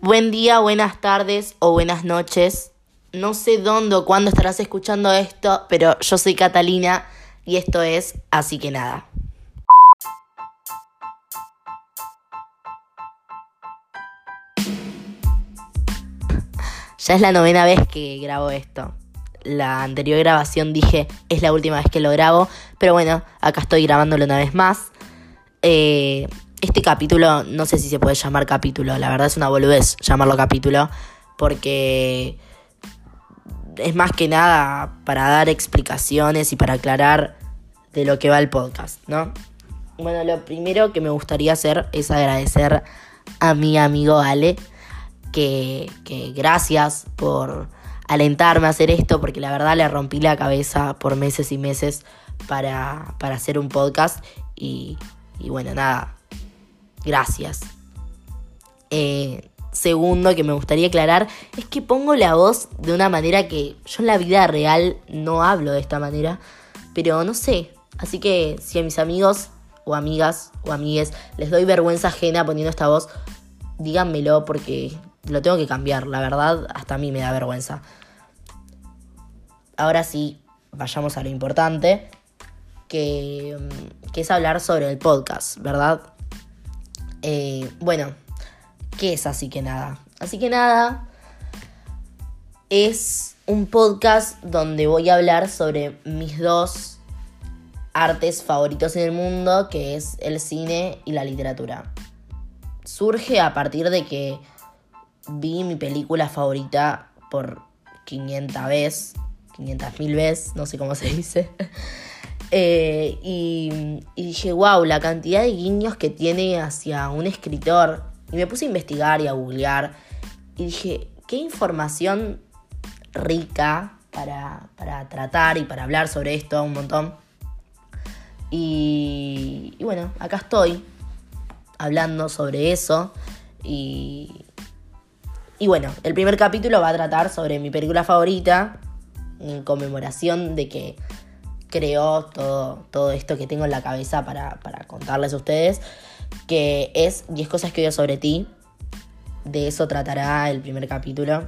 Buen día, buenas tardes o buenas noches. No sé dónde o cuándo estarás escuchando esto, pero yo soy Catalina y esto es Así que nada. Ya es la novena vez que grabo esto. La anterior grabación dije es la última vez que lo grabo, pero bueno, acá estoy grabándolo una vez más. Eh, este capítulo, no sé si se puede llamar capítulo, la verdad es una boludez llamarlo capítulo, porque es más que nada para dar explicaciones y para aclarar de lo que va el podcast, ¿no? Bueno, lo primero que me gustaría hacer es agradecer a mi amigo Ale, que, que gracias por alentarme a hacer esto, porque la verdad le rompí la cabeza por meses y meses para, para hacer un podcast y, y bueno, nada, gracias. Eh, segundo que me gustaría aclarar es que pongo la voz de una manera que yo en la vida real no hablo de esta manera, pero no sé. Así que si a mis amigos o amigas o amigues les doy vergüenza ajena poniendo esta voz, díganmelo porque lo tengo que cambiar. La verdad, hasta a mí me da vergüenza. Ahora sí, vayamos a lo importante, que, que es hablar sobre el podcast, ¿verdad? Eh, bueno, ¿qué es Así que nada? Así que nada es un podcast donde voy a hablar sobre mis dos artes favoritos en el mundo, que es el cine y la literatura. Surge a partir de que vi mi película favorita por 500 veces, 500 mil veces, no sé cómo se dice. Eh, y, dije, wow, la cantidad de guiños que tiene hacia un escritor. Y me puse a investigar y a googlear. Y dije, qué información rica para, para tratar y para hablar sobre esto un montón. Y, y bueno, acá estoy hablando sobre eso. Y, y bueno, el primer capítulo va a tratar sobre mi película favorita, en conmemoración de que creó todo, todo esto que tengo en la cabeza para, contarles a ustedes, que es 10 cosas que odio sobre ti. De eso tratará el primer capítulo.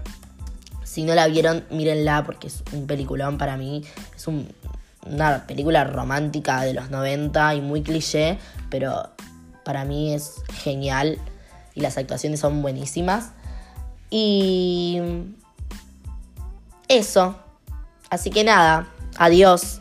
Si no la vieron, mírenla porque es un peliculón para mí. Es una película romántica de los 90 y muy cliché, pero para mí es genial y las actuaciones son buenísimas. Y eso. Así que nada, adiós.